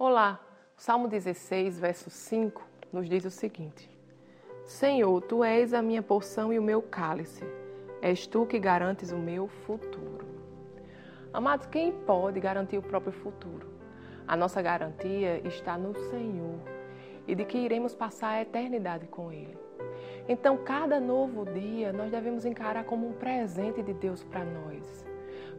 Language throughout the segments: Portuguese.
Olá, Salmo 16, verso 5 nos diz o seguinte: Senhor, tu és a minha porção e o meu cálice, és tu que garantes o meu futuro. Amados, quem pode garantir o próprio futuro? A nossa garantia está no Senhor e de que iremos passar a eternidade com Ele. Então, cada novo dia nós devemos encarar como um presente de Deus para nós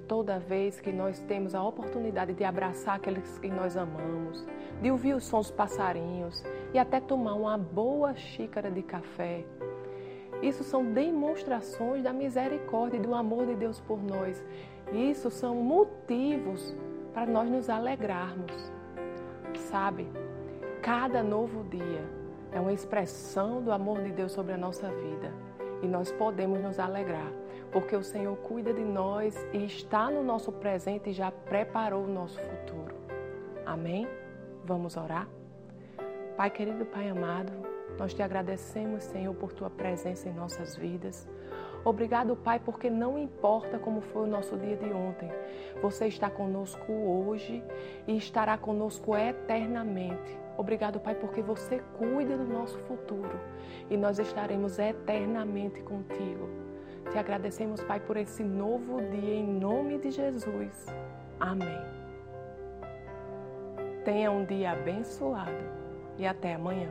toda vez que nós temos a oportunidade de abraçar aqueles que nós amamos, de ouvir os sons dos passarinhos e até tomar uma boa xícara de café. Isso são demonstrações da misericórdia e do amor de Deus por nós. Isso são motivos para nós nos alegrarmos. Sabe, cada novo dia é uma expressão do amor de Deus sobre a nossa vida e nós podemos nos alegrar, porque o Senhor cuida de nós e está no nosso presente e já preparou o nosso futuro. Amém? Vamos orar? Pai querido, Pai amado, nós te agradecemos, Senhor, por tua presença em nossas vidas. Obrigado, Pai, porque não importa como foi o nosso dia de ontem, você está conosco hoje e estará conosco eternamente. Obrigado, Pai, porque você cuida do nosso futuro e nós estaremos eternamente contigo. Te agradecemos, Pai, por esse novo dia em nome de Jesus. Amém. Tenha um dia abençoado e até amanhã.